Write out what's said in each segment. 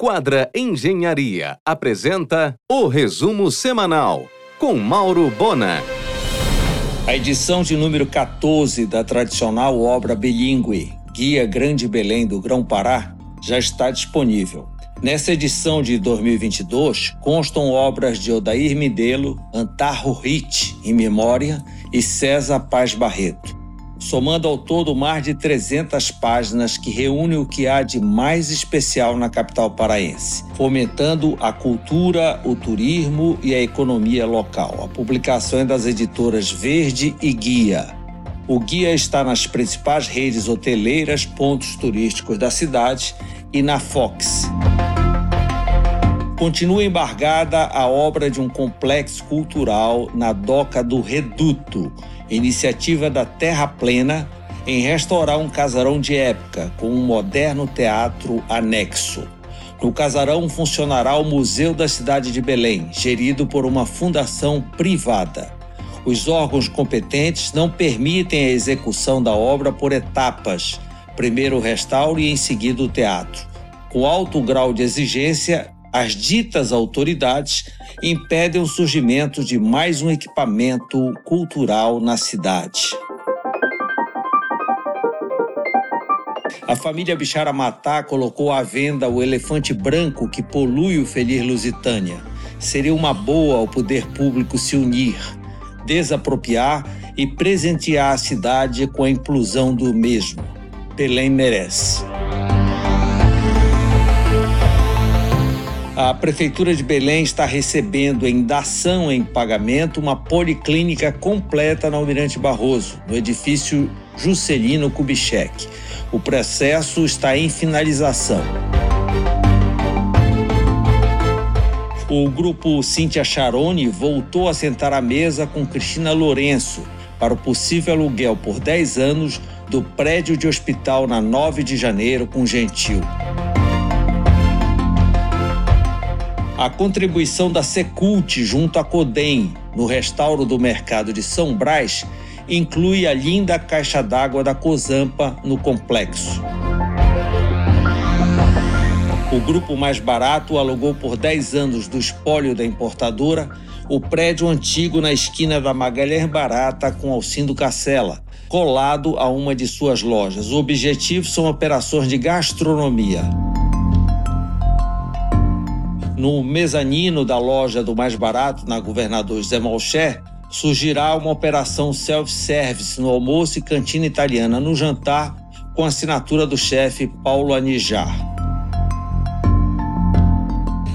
Quadra Engenharia apresenta o resumo semanal com Mauro Bona. A edição de número 14 da tradicional obra bilíngue Guia Grande Belém do Grão-Pará já está disponível. Nessa edição de 2022 constam obras de Odair Midelo, Antarro Rit, em memória, e César Paz Barreto somando ao todo mais de 300 páginas que reúne o que há de mais especial na capital paraense, fomentando a cultura, o turismo e a economia local. A publicação é das editoras Verde e Guia. O guia está nas principais redes hoteleiras, pontos turísticos da cidade e na Fox. Continua embargada a obra de um complexo cultural na doca do Reduto, iniciativa da Terra Plena em restaurar um casarão de época com um moderno teatro anexo. No casarão funcionará o Museu da Cidade de Belém, gerido por uma fundação privada. Os órgãos competentes não permitem a execução da obra por etapas, primeiro o restauro e em seguida o teatro. Com alto grau de exigência, as ditas autoridades impedem o surgimento de mais um equipamento cultural na cidade. A família Bichara Matá colocou à venda o elefante branco que polui o Feliz Lusitânia. Seria uma boa ao poder público se unir, desapropriar e presentear a cidade com a inclusão do mesmo. Belém merece. A Prefeitura de Belém está recebendo em dação em pagamento uma policlínica completa na Almirante Barroso, no edifício Juscelino Kubitschek. O processo está em finalização. O grupo Cíntia Charoni voltou a sentar à mesa com Cristina Lourenço para o possível aluguel por 10 anos do prédio de hospital na 9 de janeiro com Gentil. A contribuição da Secult junto à Codem no restauro do mercado de São Brás inclui a linda caixa d'água da Cozampa no complexo. O grupo mais barato alugou por 10 anos do espólio da importadora o prédio antigo na esquina da Magalhães Barata com Alcindo Cacela, colado a uma de suas lojas. O objetivo são operações de gastronomia. No mezanino da loja do mais barato, na Governador José Malcher, surgirá uma operação self-service no almoço e cantina italiana no jantar, com assinatura do chefe Paulo Anijar.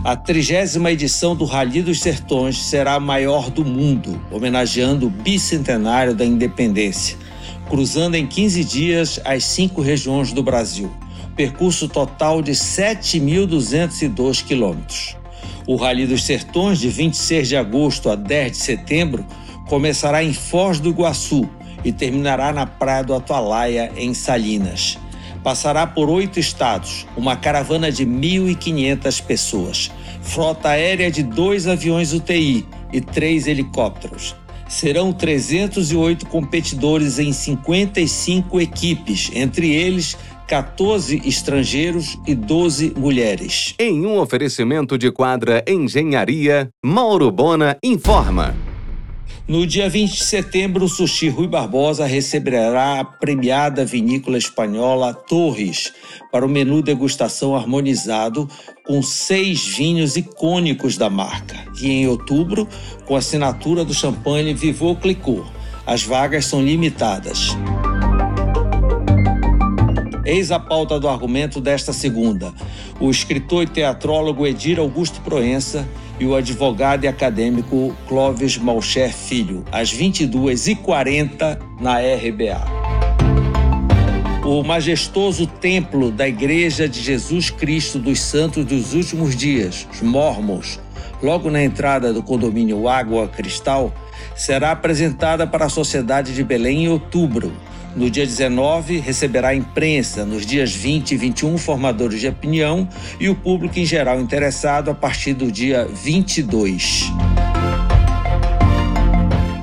A trigésima edição do Rally dos Sertões será a maior do mundo, homenageando o bicentenário da independência, cruzando em 15 dias as cinco regiões do Brasil percurso total de 7.202 quilômetros. O Rally dos Sertões, de 26 de agosto a 10 de setembro, começará em Foz do Iguaçu e terminará na Praia do Atualaia, em Salinas. Passará por oito estados, uma caravana de 1.500 pessoas, frota aérea de dois aviões UTI e três helicópteros. Serão 308 competidores em 55 equipes, entre eles 14 estrangeiros e 12 mulheres. Em um oferecimento de quadra Engenharia, Mauro Bona informa. No dia 20 de setembro, o Sushi Rui Barbosa receberá a premiada vinícola espanhola Torres para o menu degustação harmonizado com seis vinhos icônicos da marca. E em outubro, com assinatura do champanhe Vivô Clicô. As vagas são limitadas. Eis a pauta do argumento desta segunda. O escritor e teatrólogo Edir Augusto Proença e o advogado e acadêmico Clóvis Malcher Filho, às 22h40 na RBA. O majestoso templo da Igreja de Jesus Cristo dos Santos dos Últimos Dias, os Mormons, logo na entrada do condomínio Água Cristal, será apresentada para a sociedade de Belém em outubro, no dia 19, receberá a imprensa, nos dias 20 e 21, formadores de opinião e o público em geral interessado a partir do dia 22.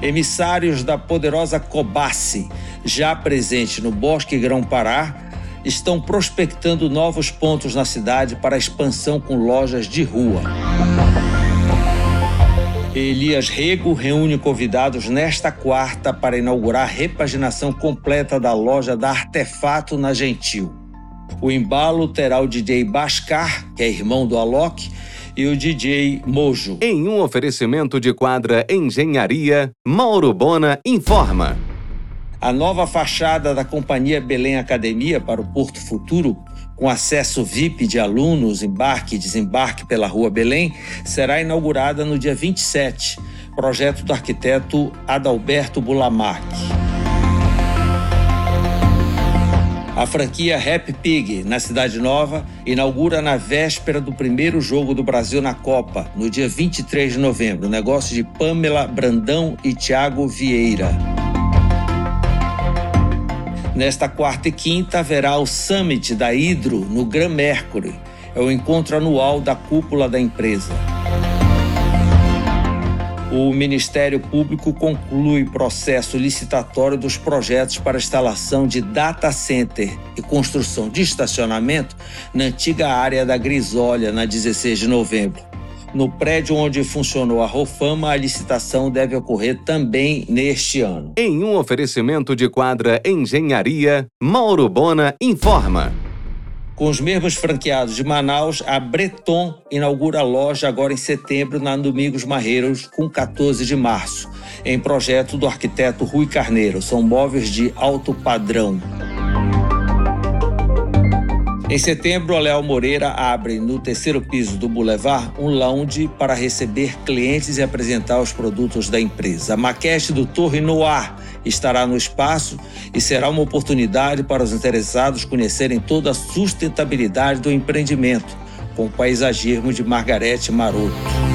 Emissários da poderosa Cobace, já presente no Bosque Grão-Pará, estão prospectando novos pontos na cidade para expansão com lojas de rua. Elias Rego reúne convidados nesta quarta para inaugurar a repaginação completa da loja da Artefato na Gentil. O embalo terá o DJ Bascar, que é irmão do Alok, e o DJ Mojo. Em um oferecimento de quadra Engenharia, Mauro Bona informa. A nova fachada da Companhia Belém Academia para o Porto Futuro com acesso VIP de alunos, embarque e desembarque pela Rua Belém, será inaugurada no dia 27, projeto do arquiteto Adalberto Bulamac. A franquia Happy Pig, na Cidade Nova, inaugura na véspera do primeiro jogo do Brasil na Copa, no dia 23 de novembro. Negócio de Pamela Brandão e Tiago Vieira. Nesta quarta e quinta haverá o Summit da Hidro no Gran Mercury. É o encontro anual da cúpula da empresa. O Ministério Público conclui processo licitatório dos projetos para instalação de data center e construção de estacionamento na antiga área da Grisólia, na 16 de novembro. No prédio onde funcionou a Rofama, a licitação deve ocorrer também neste ano. Em um oferecimento de quadra Engenharia, Mauro Bona informa. Com os mesmos franqueados de Manaus, a Breton inaugura a loja agora em setembro na Domingos Marreiros, com 14 de março, em projeto do arquiteto Rui Carneiro. São móveis de alto padrão. Em setembro, a Léo Moreira abre no terceiro piso do Boulevard um lounge para receber clientes e apresentar os produtos da empresa. A maquete do Torre Noir estará no espaço e será uma oportunidade para os interessados conhecerem toda a sustentabilidade do empreendimento, com o paisagismo de Margarete Maroto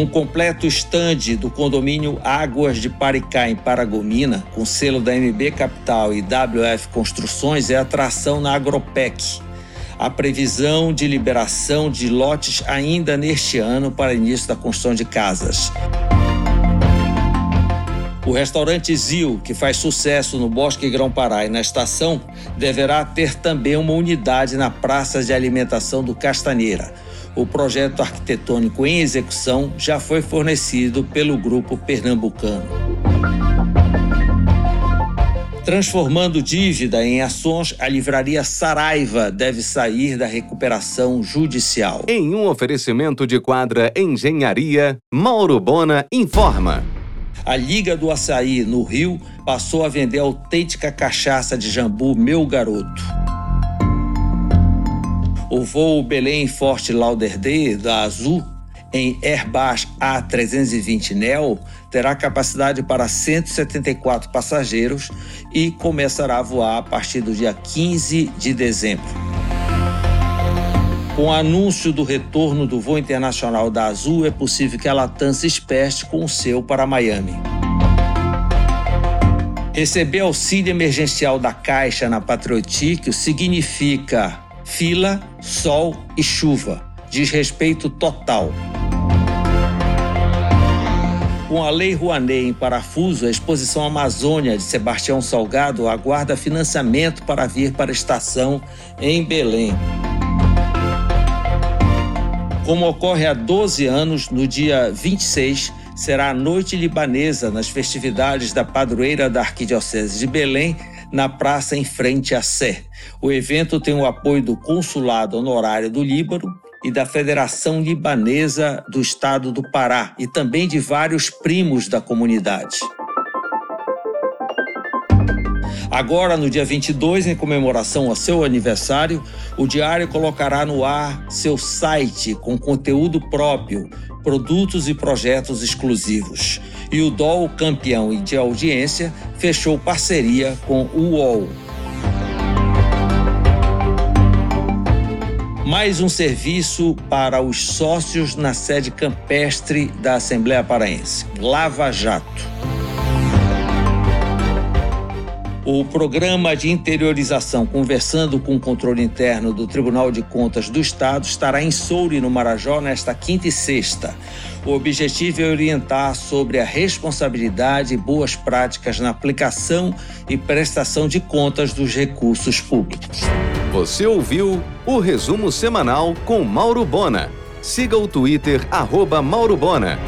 um completo estande do condomínio Águas de Paricá, em Paragomina, com selo da MB Capital e WF Construções, é atração na Agropec. A previsão de liberação de lotes ainda neste ano para início da construção de casas. O restaurante Zil, que faz sucesso no Bosque Grão-Pará e na estação, deverá ter também uma unidade na Praça de Alimentação do Castanheira o projeto arquitetônico em execução já foi fornecido pelo grupo pernambucano. Transformando dívida em ações, a livraria Saraiva deve sair da recuperação judicial. Em um oferecimento de quadra Engenharia, Mauro Bona informa. A Liga do Açaí, no Rio, passou a vender autêntica cachaça de jambu Meu Garoto. O voo Belém Forte Lauderdale da Azul em Airbus A320 Neo terá capacidade para 174 passageiros e começará a voar a partir do dia 15 de dezembro. Com o anúncio do retorno do voo internacional da Azul, é possível que a Latam se espeste com o seu para Miami. Receber auxílio emergencial da Caixa na Patriotic significa fila, sol e chuva. Desrespeito total. Com a Lei Rouanet em parafuso, a exposição Amazônia de Sebastião Salgado aguarda financiamento para vir para a estação em Belém. Como ocorre há 12 anos, no dia 26, será a Noite Libanesa nas festividades da padroeira da Arquidiocese de Belém, na praça em frente à Sé. O evento tem o apoio do Consulado Honorário do Líbano e da Federação Libanesa do Estado do Pará e também de vários primos da comunidade. Agora, no dia 22, em comemoração ao seu aniversário, o Diário colocará no ar seu site com conteúdo próprio, produtos e projetos exclusivos. E o DOL, campeão de audiência, fechou parceria com o UOL. Mais um serviço para os sócios na sede campestre da Assembleia Paraense. Lava Jato. O programa de interiorização Conversando com o Controle Interno do Tribunal de Contas do Estado estará em Soure, no Marajó, nesta quinta e sexta. O objetivo é orientar sobre a responsabilidade e boas práticas na aplicação e prestação de contas dos recursos públicos. Você ouviu o resumo semanal com Mauro Bona. Siga o Twitter, arroba Mauro Bona.